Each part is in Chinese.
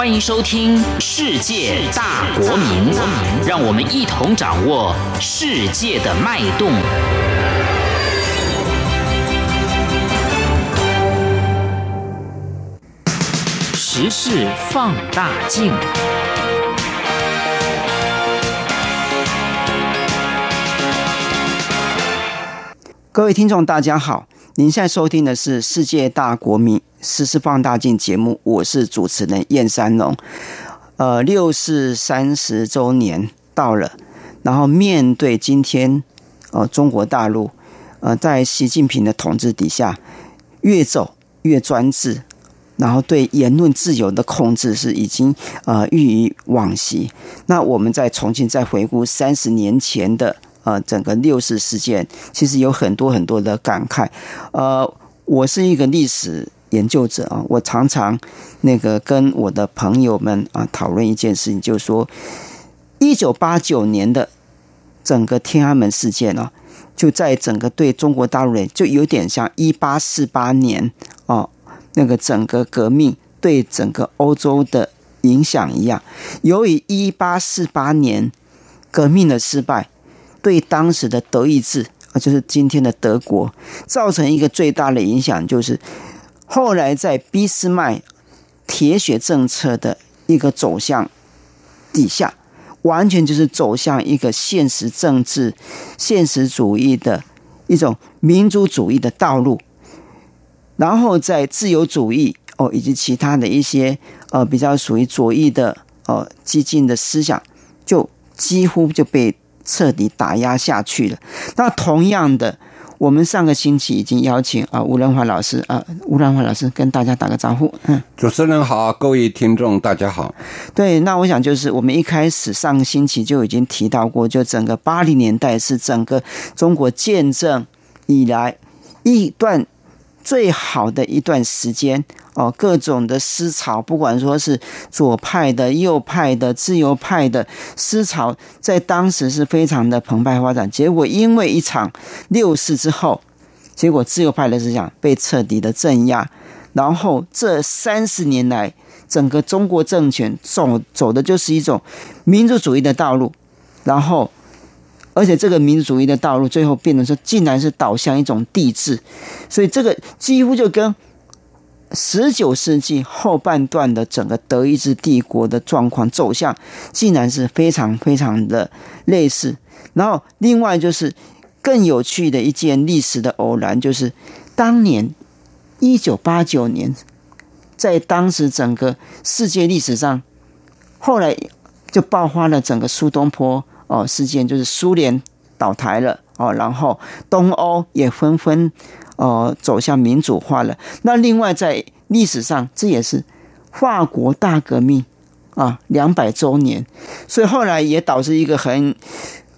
欢迎收听《世界大国民》，让我们一同掌握世界的脉动。时事放大镜。各位听众，大家好，您现在收听的是《世界大国民时事放大镜》节目，我是主持人燕山龙。呃，六四三十周年到了，然后面对今天，呃，中国大陆，呃，在习近平的统治底下，越走越专制，然后对言论自由的控制是已经呃愈以往昔。那我们再重新再回顾三十年前的。呃，整个六四事件其实有很多很多的感慨。呃，我是一个历史研究者啊，我常常那个跟我的朋友们啊讨论一件事情，就是说，一九八九年的整个天安门事件啊，就在整个对中国大陆人就有点像一八四八年哦那个整个革命对整个欧洲的影响一样。由于一八四八年革命的失败。对当时的德意志啊，就是今天的德国，造成一个最大的影响，就是后来在俾斯麦铁血政策的一个走向底下，完全就是走向一个现实政治、现实主义的一种民族主义的道路。然后在自由主义哦，以及其他的一些呃比较属于左翼的呃激进的思想，就几乎就被。彻底打压下去了。那同样的，我们上个星期已经邀请啊吴仁华老师啊吴仁华老师跟大家打个招呼。嗯，主持人好，各位听众大家好。对，那我想就是我们一开始上个星期就已经提到过，就整个八零年代是整个中国见证以来一段最好的一段时间。哦，各种的思潮，不管说是左派的、右派的、自由派的思潮，在当时是非常的澎湃发展。结果因为一场六四之后，结果自由派的思想被彻底的镇压。然后这三十年来，整个中国政权走走的就是一种民族主义的道路。然后，而且这个民族主义的道路最后变成说，竟然是导向一种帝制。所以这个几乎就跟。十九世纪后半段的整个德意志帝国的状况走向，竟然是非常非常的类似。然后，另外就是更有趣的一件历史的偶然，就是当年一九八九年，在当时整个世界历史上，后来就爆发了整个苏东坡哦事件，就是苏联倒台了哦，然后东欧也纷纷。呃，走向民主化了。那另外，在历史上，这也是法国大革命啊，两百周年。所以后来也导致一个很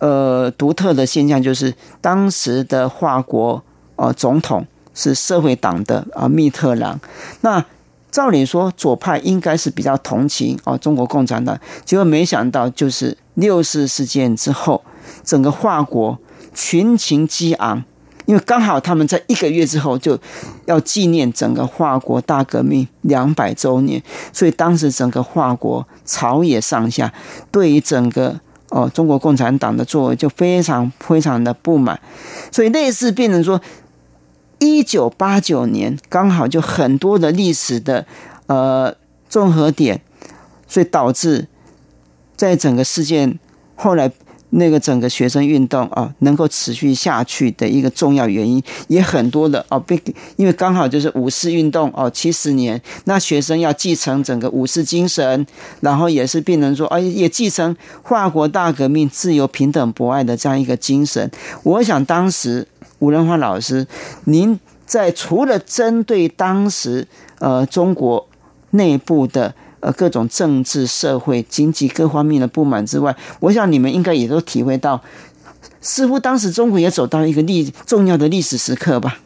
呃独特的现象，就是当时的法国呃总统是社会党的啊密特朗。那照理说，左派应该是比较同情哦中国共产党，结果没想到，就是六四事件之后，整个华国群情激昂。因为刚好他们在一个月之后就要纪念整个华国大革命两百周年，所以当时整个华国朝野上下对于整个哦中国共产党的作为就非常非常的不满，所以类似变成说，一九八九年刚好就很多的历史的呃综合点，所以导致在整个事件后来。那个整个学生运动啊，能够持续下去的一个重要原因也很多的哦，被因为刚好就是五四运动哦，七十年，那学生要继承整个五四精神，然后也是病人说，哎，也继承法国大革命自由、平等、博爱的这样一个精神。我想当时吴仁华老师，您在除了针对当时呃中国内部的。呃，各种政治、社会、经济各方面的不满之外，我想你们应该也都体会到，似乎当时中国也走到一个历重要的历史时刻吧。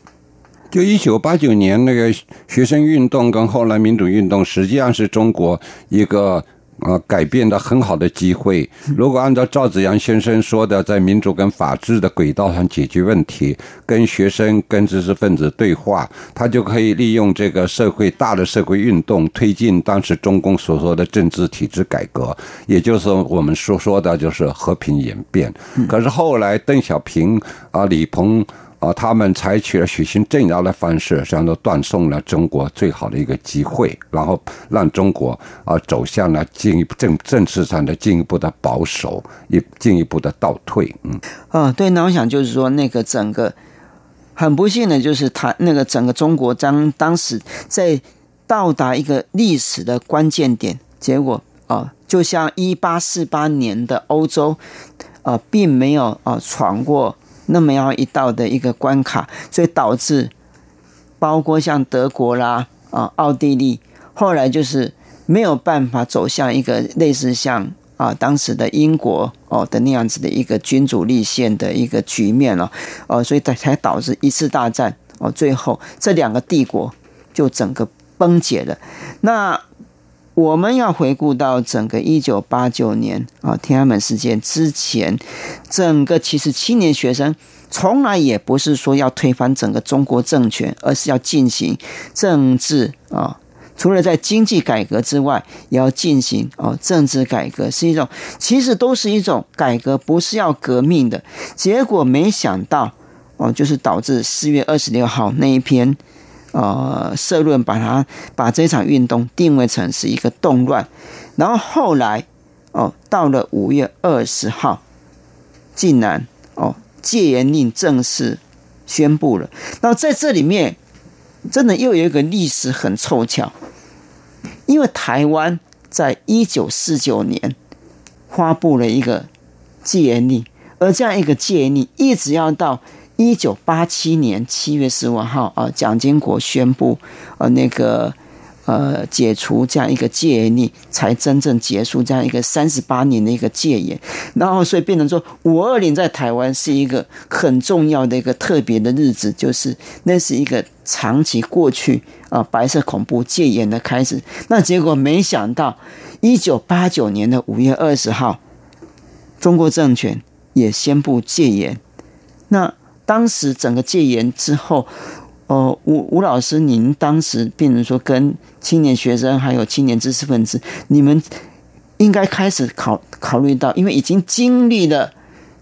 就一九八九年那个学生运动跟后来民主运动，实际上是中国一个啊，改变的很好的机会。如果按照赵子阳先生说的，在民主跟法治的轨道上解决问题，跟学生、跟知识分子对话，他就可以利用这个社会大的社会运动，推进当时中共所说的政治体制改革，也就是我们所说的就是和平演变。可是后来邓小平啊、李鹏。啊，他们采取了血腥镇压的方式，实际上都断送了中国最好的一个机会，然后让中国啊走向了进一步政政治上的进一步的保守，一进一步的倒退。嗯，啊，对，那我想就是说，那个整个很不幸的就是他那个整个中国当当时在到达一个历史的关键点，结果啊，就像一八四八年的欧洲啊，并没有啊闯过。那么样一道的一个关卡，所以导致包括像德国啦啊、奥地利，后来就是没有办法走向一个类似像啊当时的英国哦的那样子的一个君主立宪的一个局面了哦，所以才才导致一次大战哦，最后这两个帝国就整个崩解了。那我们要回顾到整个一九八九年啊天安门事件之前，整个其实青年学生从来也不是说要推翻整个中国政权，而是要进行政治啊，除了在经济改革之外，也要进行哦政治改革，是一种其实都是一种改革，不是要革命的。结果没想到哦，就是导致四月二十六号那一篇。呃，社论把它把这场运动定位成是一个动乱，然后后来哦，到了五月二十号，竟然哦戒严令正式宣布了。那在这里面，真的又有一个历史很凑巧，因为台湾在一九四九年发布了一个戒严令，而这样一个戒严令一直要到。一九八七年七月十五号啊，蒋经国宣布呃那个呃解除这样一个戒严令，才真正结束这样一个三十八年的一个戒严。然后所以变成说五二零在台湾是一个很重要的一个特别的日子，就是那是一个长期过去啊白色恐怖戒严的开始。那结果没想到一九八九年的五月二十号，中国政权也宣布戒严。那当时整个戒严之后，呃，吴吴老师，您当时变成说跟青年学生还有青年知识分子，你们应该开始考考虑到，因为已经经历了，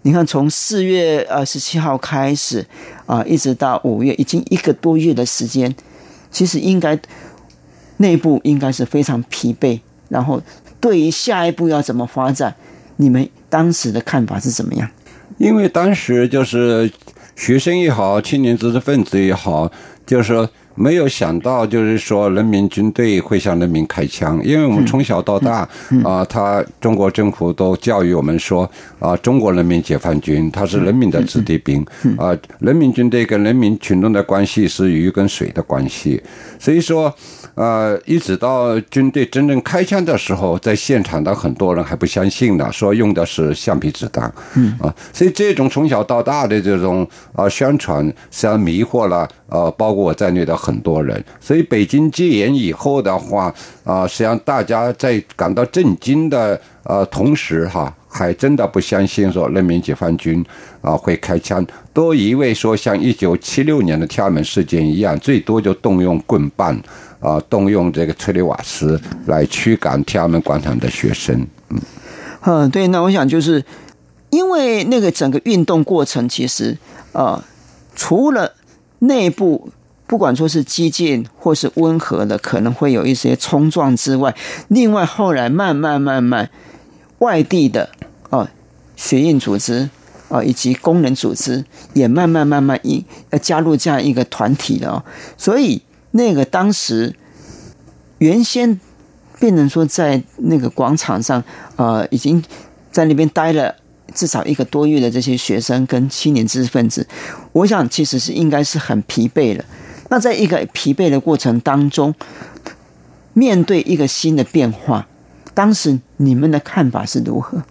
你看从四月二十七号开始啊，一直到五月，已经一个多月的时间，其实应该内部应该是非常疲惫，然后对于下一步要怎么发展，你们当时的看法是怎么样？因为当时就是。学生也好，青年知识分子也好，就是说没有想到，就是说人民军队会向人民开枪。因为我们从小到大啊，他中国政府都教育我们说啊，中国人民解放军他是人民的子弟兵啊，人民军队跟人民群众的关系是鱼跟水的关系，所以说。呃，一直到军队真正开枪的时候，在现场的很多人还不相信呢，说用的是橡皮子弹。嗯啊，所以这种从小到大的这种啊宣传，实际上迷惑了呃，包括我在内的很多人。所以北京戒严以后的话，啊，实际上大家在感到震惊的呃同时，哈，还真的不相信说人民解放军啊会开枪，都以为说像一九七六年的天安门事件一样，最多就动用棍棒。啊，动用这个催泪瓦斯来驱赶天安门广场的学生，嗯，嗯，对，那我想就是因为那个整个运动过程，其实呃，除了内部不管说是激进或是温和的，可能会有一些冲撞之外，另外后来慢慢慢慢，外地的哦学运组织啊以及工人组织也慢慢慢慢一呃加入这样一个团体了，所以。那个当时原先变成说在那个广场上，呃，已经在那边待了至少一个多月的这些学生跟青年知识分子，我想其实是应该是很疲惫了。那在一个疲惫的过程当中，面对一个新的变化，当时你们的看法是如何？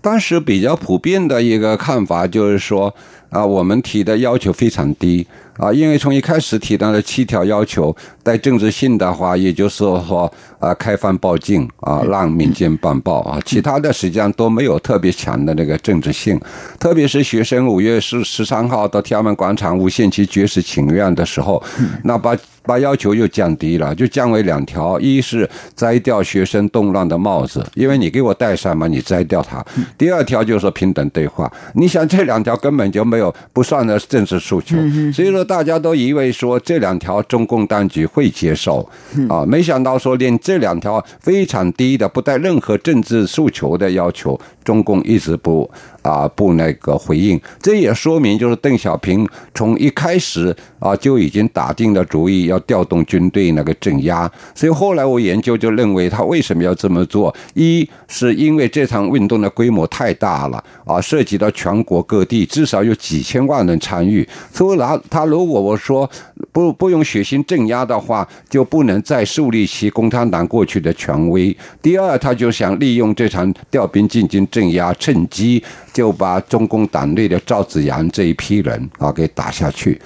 当时比较普遍的一个看法就是说。啊，我们提的要求非常低啊，因为从一开始提到的七条要求带政治性的话，也就是说啊，开放报禁啊，让民间办报啊，其他的实际上都没有特别强的那个政治性。特别是学生五月十十三号到天安门广场无限期绝食请愿的时候，那把。把要求又降低了，就降为两条：一是摘掉学生动乱的帽子，因为你给我戴上嘛，你摘掉它；第二条就是说平等对话。你想这两条根本就没有不算的政治诉求，所以说大家都以为说这两条中共当局会接受。啊，没想到说连这两条非常低的不带任何政治诉求的要求，中共一直不。啊，不那个回应，这也说明就是邓小平从一开始啊就已经打定了主意要调动军队那个镇压，所以后来我研究就认为他为什么要这么做？一是因为这场运动的规模太大了啊，涉及到全国各地，至少有几千万人参与，所以他他如果我说不不用血腥镇压的话，就不能再树立起共产党过去的权威。第二，他就想利用这场调兵进京镇压，趁机。就把中共党内的赵子阳这一批人啊给打下去，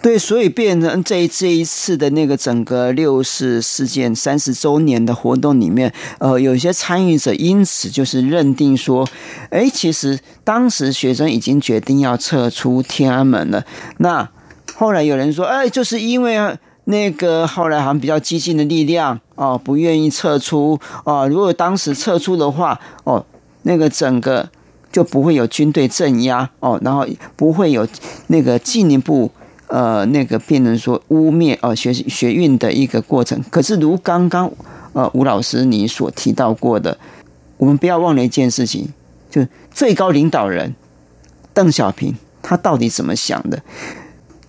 对，所以变成这这一次的那个整个六四事件三十周年的活动里面，呃，有些参与者因此就是认定说，哎，其实当时学生已经决定要撤出天安门了。那后来有人说，哎，就是因为那个后来好像比较激进的力量哦，不愿意撤出哦，如果当时撤出的话，哦，那个整个。就不会有军队镇压哦，然后不会有那个进一步呃那个变成说污蔑哦学学运的一个过程。可是如刚刚呃吴老师你所提到过的，我们不要忘了一件事情，就最高领导人邓小平他到底怎么想的？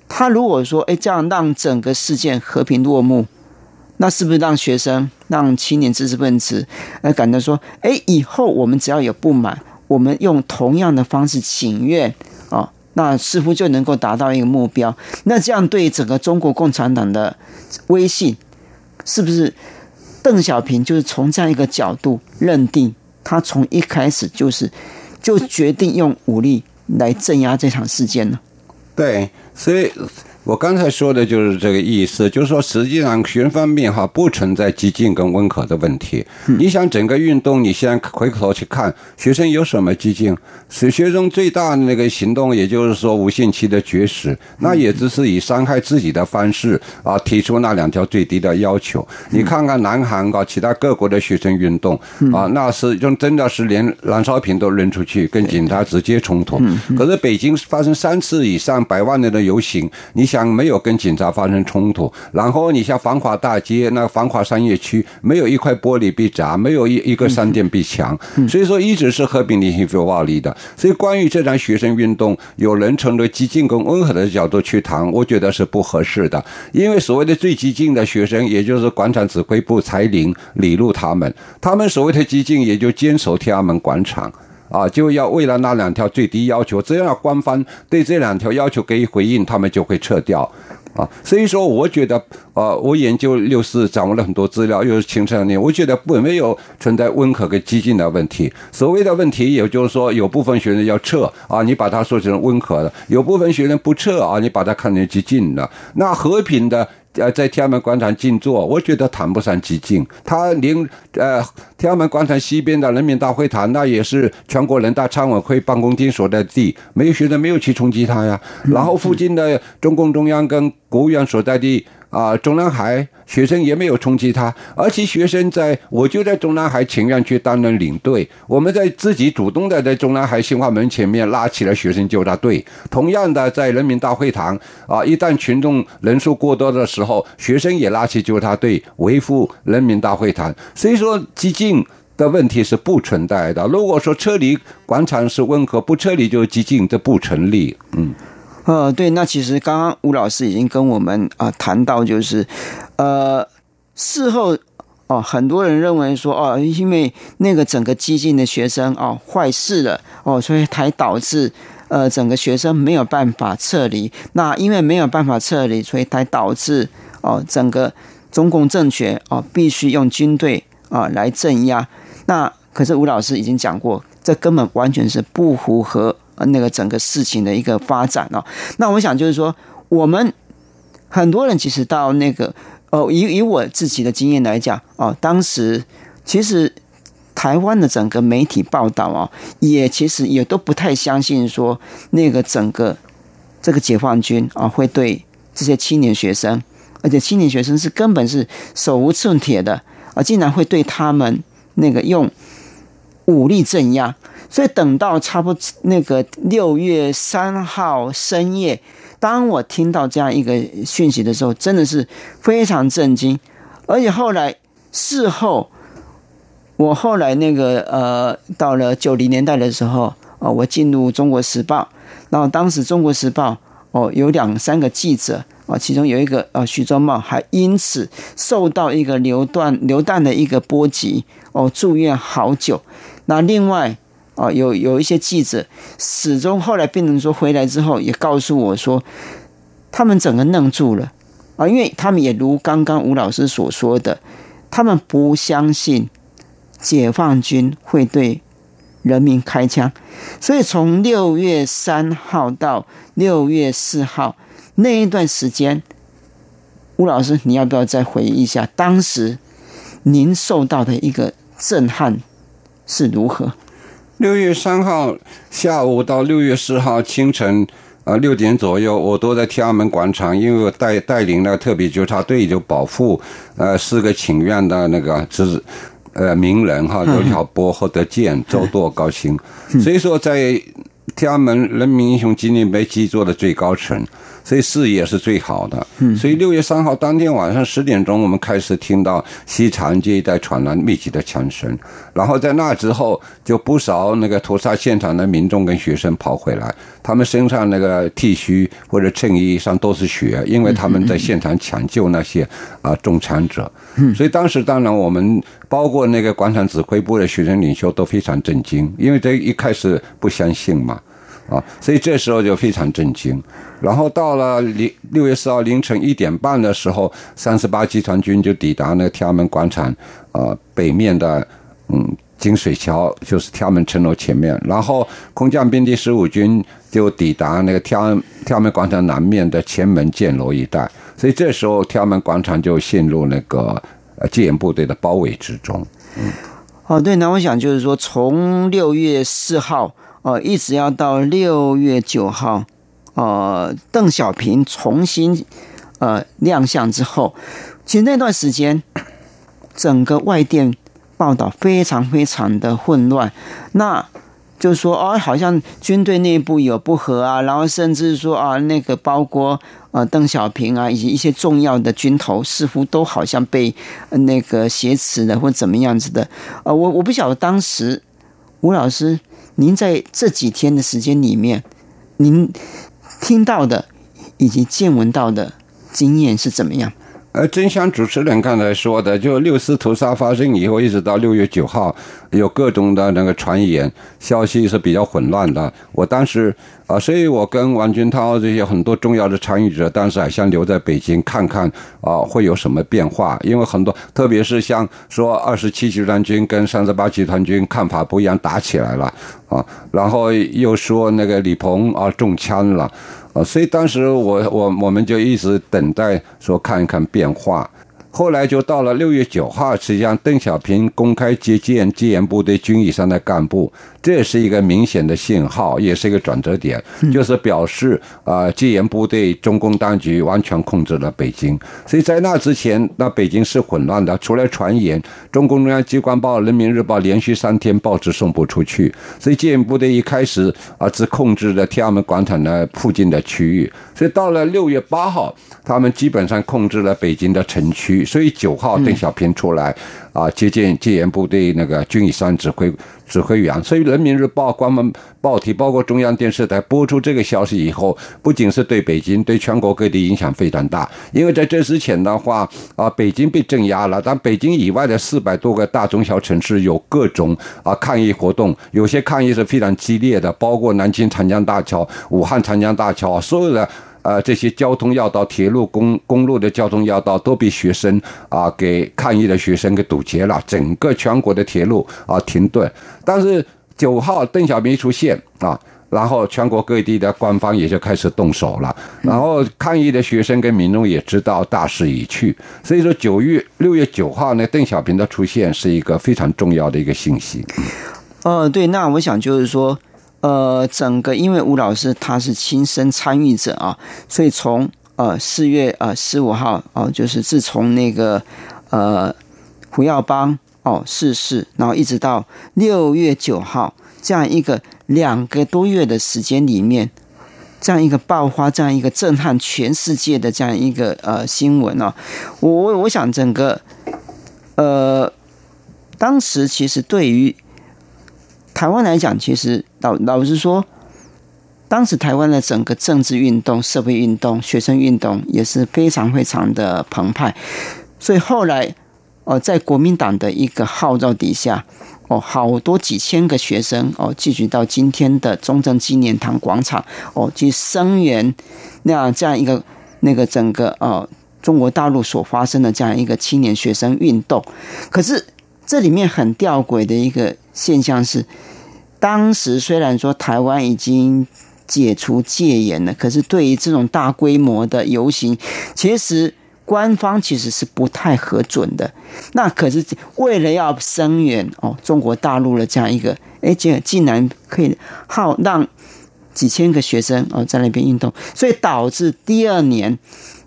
他如果说哎这样让整个事件和平落幕，那是不是让学生让青年知识分子来感到说哎以后我们只要有不满？我们用同样的方式请愿，那似乎就能够达到一个目标。那这样对整个中国共产党的威信，是不是邓小平就是从这样一个角度认定，他从一开始就是就决定用武力来镇压这场事件呢？对，所以。我刚才说的就是这个意思，就是说，实际上学生方面哈不存在激进跟温和的问题。你想整个运动，你先回头去看，学生有什么激进？是学生最大的那个行动，也就是说无限期的绝食，那也只是以伤害自己的方式啊提出那两条最低的要求。你看看南韩啊，其他各国的学生运动啊，那是用真的是连燃烧瓶都扔出去，跟警察直接冲突。可是北京发生三次以上百万人的游行，你。想没有跟警察发生冲突，然后你像繁华大街、那繁华商业区，没有一块玻璃被砸，没有一一个商店被抢，所以说一直是和平理性非暴力的。所以关于这场学生运动，有人从了激进跟温和的角度去谈，我觉得是不合适的。因为所谓的最激进的学生，也就是广场指挥部柴林、李路他们，他们所谓的激进，也就坚守天安门广场。啊，就要为了那两条最低要求，只要官方对这两条要求给予回应，他们就会撤掉。啊，所以说，我觉得，呃，我研究六四，掌握了很多资料，又是青少年，我觉得不没有存在温和跟激进的问题。所谓的问题，也就是说，有部分学生要撤啊，你把它说成温和的；有部分学生不撤啊，你把它看成激进的。那和平的。呃，在天安门广场静坐，我觉得谈不上激进。他连呃天安门广场西边的人民大会堂，那也是全国人大常委会办公厅所在地，没有学生没有去冲击他呀。然后附近的中共中央跟国务院所在地。啊，中南海学生也没有冲击他，而且学生在我就在中南海请愿区担任领队，我们在自己主动的在中南海新华门前面拉起了学生救他队。同样的，在人民大会堂啊，一旦群众人数过多的时候，学生也拉起救他队维护人民大会堂。所以说，激进的问题是不存在的。如果说撤离广场是温和，不撤离就激进，这不成立。嗯。呃，对，那其实刚刚吴老师已经跟我们啊谈到，就是呃事后哦，很多人认为说哦，因为那个整个激进的学生哦坏事了哦，所以才导致呃整个学生没有办法撤离。那因为没有办法撤离，所以才导致哦整个中共政权哦必须用军队啊来镇压。那可是吴老师已经讲过，这根本完全是不符合。那个整个事情的一个发展哦。那我想就是说，我们很多人其实到那个哦，以以我自己的经验来讲哦，当时其实台湾的整个媒体报道啊，也其实也都不太相信说那个整个这个解放军啊会对这些青年学生，而且青年学生是根本是手无寸铁的啊，竟然会对他们那个用武力镇压。所以等到差不多那个六月三号深夜，当我听到这样一个讯息的时候，真的是非常震惊。而且后来事后，我后来那个呃，到了九零年代的时候，哦，我进入《中国时报》，然后当时《中国时报》哦有两三个记者啊，其中有一个呃徐忠茂，还因此受到一个流弹流弹的一个波及哦，住院好久。那另外。啊，有有一些记者始终后来变成说回来之后也告诉我说，他们整个愣住了啊，因为他们也如刚刚吴老师所说的，他们不相信解放军会对人民开枪，所以从六月三号到六月四号那一段时间，吴老师你要不要再回忆一下当时您受到的一个震撼是如何？六月三号下午到六月四号清晨，呃六点左右，我都在天安门广场，因为我带带领了特别纠察队，就保护呃四个请愿的那个是呃名人哈，刘晓波、侯德健、周舵、高鑫，所以说在天安门人民英雄纪念碑基座的最高层。所以视野是最好的。所以六月三号当天晚上十点钟，我们开始听到西长安街一带传来密集的枪声。然后在那之后，就不少那个屠杀现场的民众跟学生跑回来，他们身上那个 T 恤或者衬衣上都是血，因为他们在现场抢救那些啊中枪者。所以当时当然我们包括那个广场指挥部的学生领袖都非常震惊，因为这一开始不相信嘛。啊，所以这时候就非常震惊。然后到了零六月四号凌晨一点半的时候，三十八集团军就抵达那个天安门广场，呃，北面的嗯金水桥，就是天安门城楼前面。然后空降兵第十五军就抵达那个天安天安门广场南面的前门箭楼一带。所以这时候天安门广场就陷入那个呃戒严部队的包围之中。嗯，哦，对，那我想就是说，从六月四号。哦，一直要到六月九号，呃，邓小平重新呃亮相之后，其实那段时间，整个外电报道非常非常的混乱。那就是说哦，好像军队内部有不和啊，然后甚至说啊，那个包括呃邓小平啊，以及一些重要的军头，似乎都好像被那个挟持的或怎么样子的。呃，我我不晓得当时吴老师。您在这几天的时间里面，您听到的以及见闻到的经验是怎么样？呃，真像主持人刚才说的，就六四屠杀发生以后，一直到六月九号，有各种的那个传言，消息是比较混乱的。我当时啊，所以我跟王军涛这些很多重要的参与者，当时还想留在北京看看啊，会有什么变化。因为很多，特别是像说二十七集团军跟三十八集团军看法不一样，打起来了啊，然后又说那个李鹏啊中枪了。啊，所以当时我我我们就一直等待说看一看变化。后来就到了六月九号，实际上邓小平公开接见戒严部队军以上的干部，这是一个明显的信号，也是一个转折点，就是表示啊，戒严部队中共当局完全控制了北京。所以在那之前，那北京是混乱的，除了传言，中共中央机关报《人民日报》连续三天报纸送不出去，所以戒严部队一开始啊，只控制了天安门广场的附近的区域，所以到了六月八号，他们基本上控制了北京的城区。所以九号邓小平出来啊接见戒严部队那个军以上指挥指挥员，所以人民日报官方报体包括中央电视台播出这个消息以后，不仅是对北京，对全国各地影响非常大。因为在这之前的话啊，北京被镇压了，但北京以外的四百多个大中小城市有各种啊抗议活动，有些抗议是非常激烈的，包括南京长江大桥、武汉长江大桥，所有的。呃，这些交通要道、铁路、公公路的交通要道都被学生啊给抗议的学生给堵截了，整个全国的铁路啊停顿。但是九号邓小平出现啊，然后全国各地的官方也就开始动手了，然后抗议的学生跟民众也知道大势已去，所以说九月六月九号呢，邓小平的出现是一个非常重要的一个信息。嗯，对，那我想就是说，呃，整个因为吴老师他是亲身参与者啊，所以从呃四月呃十五号哦，就是自从那个呃胡耀邦哦逝世，然后一直到六月九号这样一个。两个多月的时间里面，这样一个爆发，这样一个震撼全世界的这样一个呃新闻哦，我我我想整个呃，当时其实对于台湾来讲，其实老老实说，当时台湾的整个政治运动、社会运动、学生运动也是非常非常的澎湃，所以后来哦，在国民党的一个号召底下。哦，好多几千个学生哦，聚集到今天的中正纪念堂广场哦，去声援那样这样一个那个整个哦中国大陆所发生的这样一个青年学生运动。可是这里面很吊诡的一个现象是，当时虽然说台湾已经解除戒严了，可是对于这种大规模的游行，其实。官方其实是不太核准的，那可是为了要声援哦中国大陆的这样一个，哎，竟竟然可以好让几千个学生哦在那边运动，所以导致第二年，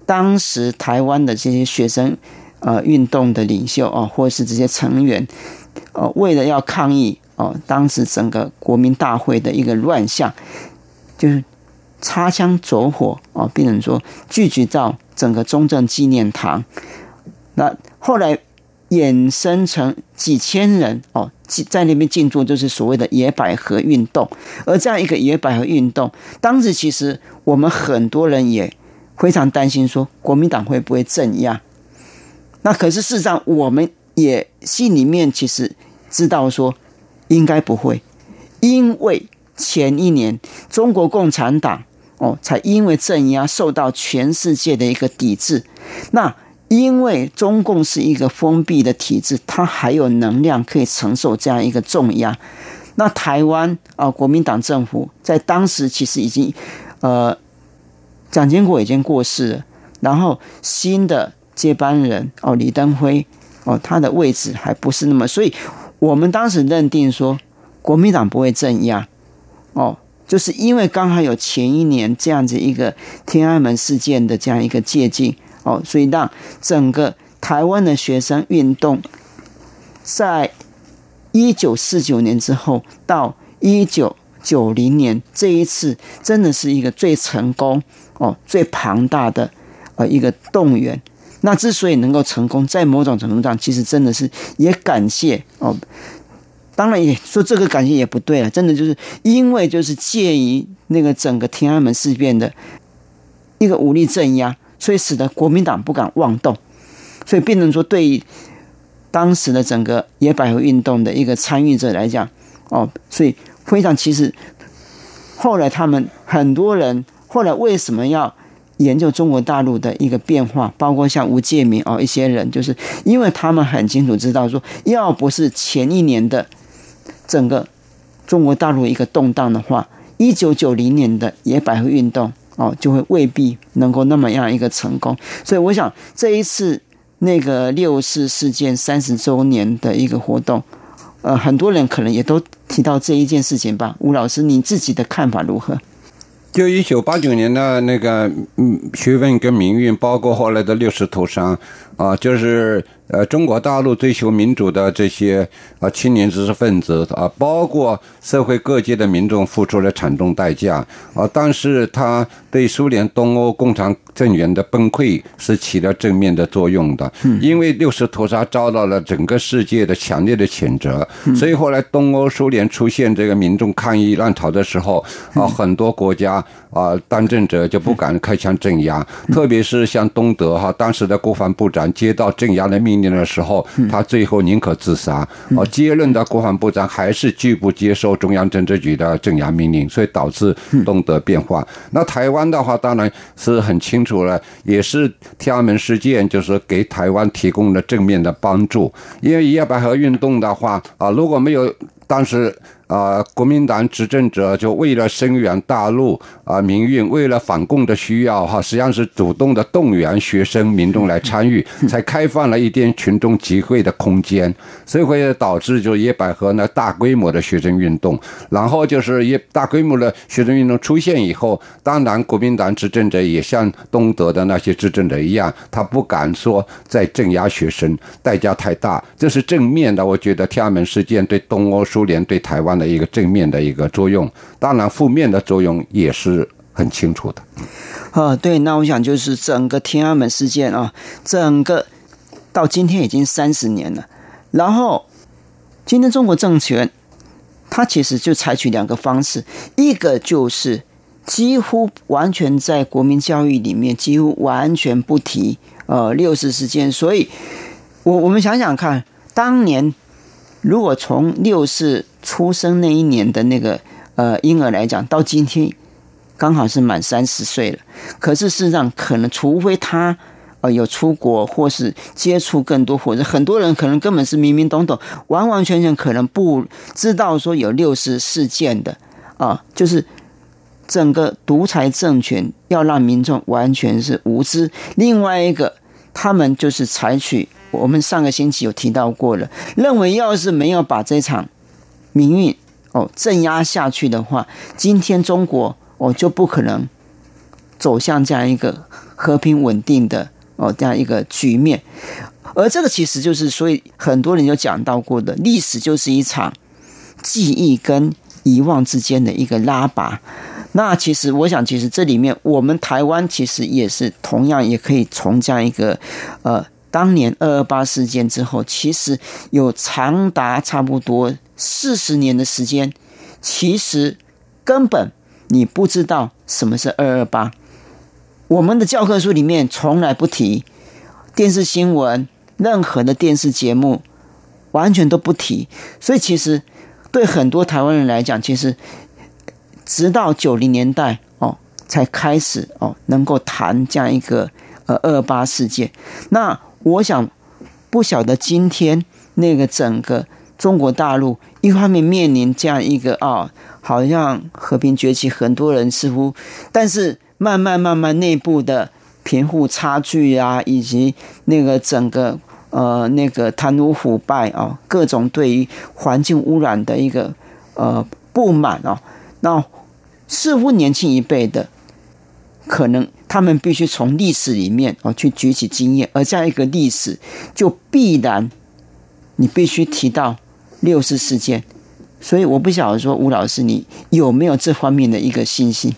当时台湾的这些学生呃运动的领袖哦，或是这些成员哦，为了要抗议哦，当时整个国民大会的一个乱象，就是擦枪走火哦，变成说聚集到。整个中正纪念堂，那后来衍生成几千人哦，在那边进驻，就是所谓的野百合运动。而这样一个野百合运动，当时其实我们很多人也非常担心，说国民党会不会镇压？那可是事实上，我们也心里面其实知道说，应该不会，因为前一年中国共产党。哦，才因为镇压受到全世界的一个抵制。那因为中共是一个封闭的体制，它还有能量可以承受这样一个重压。那台湾啊，国民党政府在当时其实已经，呃，蒋经国已经过世了，然后新的接班人哦，李登辉哦，他的位置还不是那么，所以我们当时认定说，国民党不会镇压哦。就是因为刚好有前一年这样子一个天安门事件的这样一个借鉴哦，所以让整个台湾的学生运动，在一九四九年之后到一九九零年这一次，真的是一个最成功哦、最庞大的呃一个动员。那之所以能够成功，在某种程度上，其实真的是也感谢哦。当然也说这个感谢也不对了，真的就是因为就是介于那个整个天安门事变的一个武力镇压，所以使得国民党不敢妄动，所以变成说对于当时的整个野百合运动的一个参与者来讲，哦，所以非常其实后来他们很多人后来为什么要研究中国大陆的一个变化，包括像吴介民哦一些人，就是因为他们很清楚知道说，要不是前一年的。整个中国大陆一个动荡的话，一九九零年的野百合运动哦，就会未必能够那么样一个成功。所以，我想这一次那个六四事件三十周年的一个活动，呃，很多人可能也都提到这一件事情吧。吴老师，你自己的看法如何？就一九八九年的那个嗯学问跟民运，包括后来的六十屠杀啊，就是。呃，中国大陆追求民主的这些啊青年知识分子啊，包括社会各界的民众，付出了惨重代价啊。但是，他对苏联东欧共产政权的崩溃是起了正面的作用的。因为六四屠杀遭到了整个世界的强烈的谴责，所以后来东欧苏联出现这个民众抗议浪潮的时候啊，很多国家啊当政者就不敢开枪镇压，特别是像东德哈，当时的国防部长接到镇压的命。命令的时候，他最后宁可自杀。哦，接任的国防部长还是拒不接受中央政治局的镇压命令，所以导致东德变化。那台湾的话，当然是很清楚了，也是天安门事件，就是给台湾提供了正面的帮助。因为夜百合运动的话，啊，如果没有当时啊，国民党执政者就为了声援大陆啊民运，为了反共的需要哈，实际上是主动的动员学生民众来参与，才开放了一点群众集会的空间，所以会导致就野百合呢大规模的学生运动，然后就是也大规模的学生运动出现以后，当然国民党执政者也像东德的那些执政者一样，他不敢说再镇压学生，代价太大，这是正面的。我觉得天安门事件对东欧、苏联、对台湾。的一个正面的一个作用，当然负面的作用也是很清楚的。啊，对，那我想就是整个天安门事件啊，整个到今天已经三十年了。然后今天中国政权，它其实就采取两个方式，一个就是几乎完全在国民教育里面几乎完全不提呃六四事件。所以，我我们想想看，当年如果从六四出生那一年的那个呃婴儿来讲，到今天刚好是满三十岁了。可是事实上，可能除非他呃有出国，或是接触更多，或者很多人可能根本是懵懵懂懂，完完全全可能不知道说有六四事件的啊，就是整个独裁政权要让民众完全是无知。另外一个，他们就是采取我们上个星期有提到过了，认为要是没有把这场。民运哦镇压下去的话，今天中国哦就不可能走向这样一个和平稳定的哦这样一个局面。而这个其实就是，所以很多人有讲到过的，历史就是一场记忆跟遗忘之间的一个拉拔。那其实我想，其实这里面我们台湾其实也是同样也可以从这样一个呃当年二二八事件之后，其实有长达差不多。四十年的时间，其实根本你不知道什么是二二八。我们的教科书里面从来不提，电视新闻、任何的电视节目完全都不提。所以，其实对很多台湾人来讲，其实直到九零年代哦，才开始哦能够谈这样一个呃二二八事件。那我想不晓得今天那个整个。中国大陆一方面面临这样一个啊，好像和平崛起，很多人似乎，但是慢慢慢慢内部的贫富差距啊，以及那个整个呃那个贪污腐败啊，各种对于环境污染的一个呃不满啊，那似乎年轻一辈的可能他们必须从历史里面啊去举起经验，而这样一个历史就必然你必须提到。六四事件，所以我不晓得说吴老师你有没有这方面的一个信心？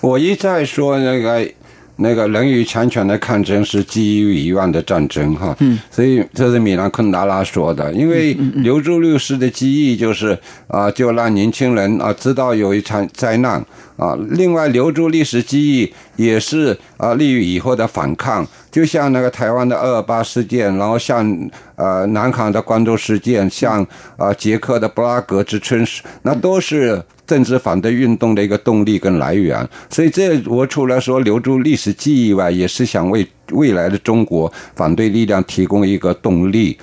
我一再说那个那个人与强权的抗争是基于遗忘的战争哈，嗯，所以这是米兰昆达拉说的，因为留住律师的记忆就是啊，就让年轻人啊知道有一场灾难。啊，另外留住历史记忆也是啊，利于以后的反抗。就像那个台湾的二二八事件，然后像呃南韩的光州事件，像啊捷克的布拉格之春，那都是政治反对运动的一个动力跟来源。所以这我除了说留住历史记忆外，也是想为未来的中国反对力量提供一个动力。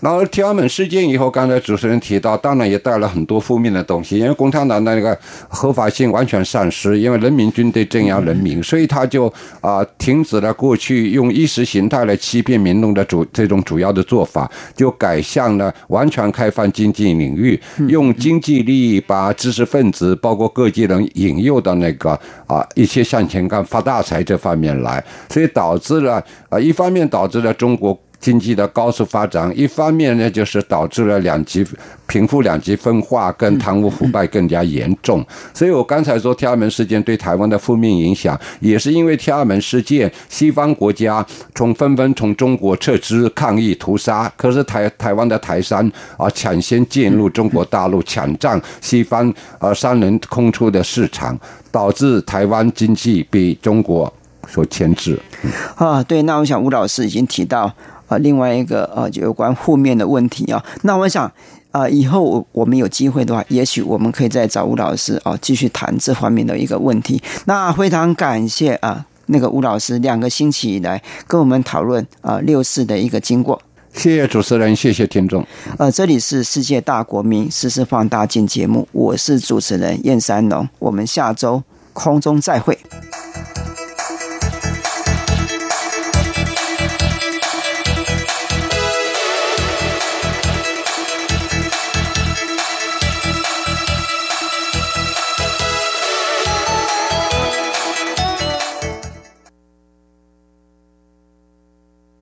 然后天安门事件以后，刚才主持人提到，当然也带了很多负面的东西，因为共产党的那个合法性完全丧失，因为人民军队镇压人民，所以他就啊停止了过去用意识形态来欺骗民众的主这种主要的做法，就改向了完全开放经济领域，用经济利益把知识分子包括各界人引诱到那个啊一些向前干发大财这方面来，所以导致了啊一方面导致了中国。经济的高速发展，一方面呢，就是导致了两极贫富两极分化跟贪污腐败更加严重。所以我刚才说天安门事件对台湾的负面影响，也是因为天安门事件，西方国家从纷纷从中国撤资抗议屠杀，可是台台湾的台商啊抢先进入中国大陆，抢占西方呃商人空出的市场，导致台湾经济被中国所牵制。啊，对，那我想吴老师已经提到。啊，另外一个呃，有关负面的问题啊，那我想啊，以后我们有机会的话，也许我们可以再找吴老师啊，继续谈这方面的一个问题。那非常感谢啊，那个吴老师两个星期以来跟我们讨论啊六四的一个经过。谢谢主持人，谢谢听众。呃，这里是世界大国民实时放大镜节目，我是主持人燕山龙，我们下周空中再会。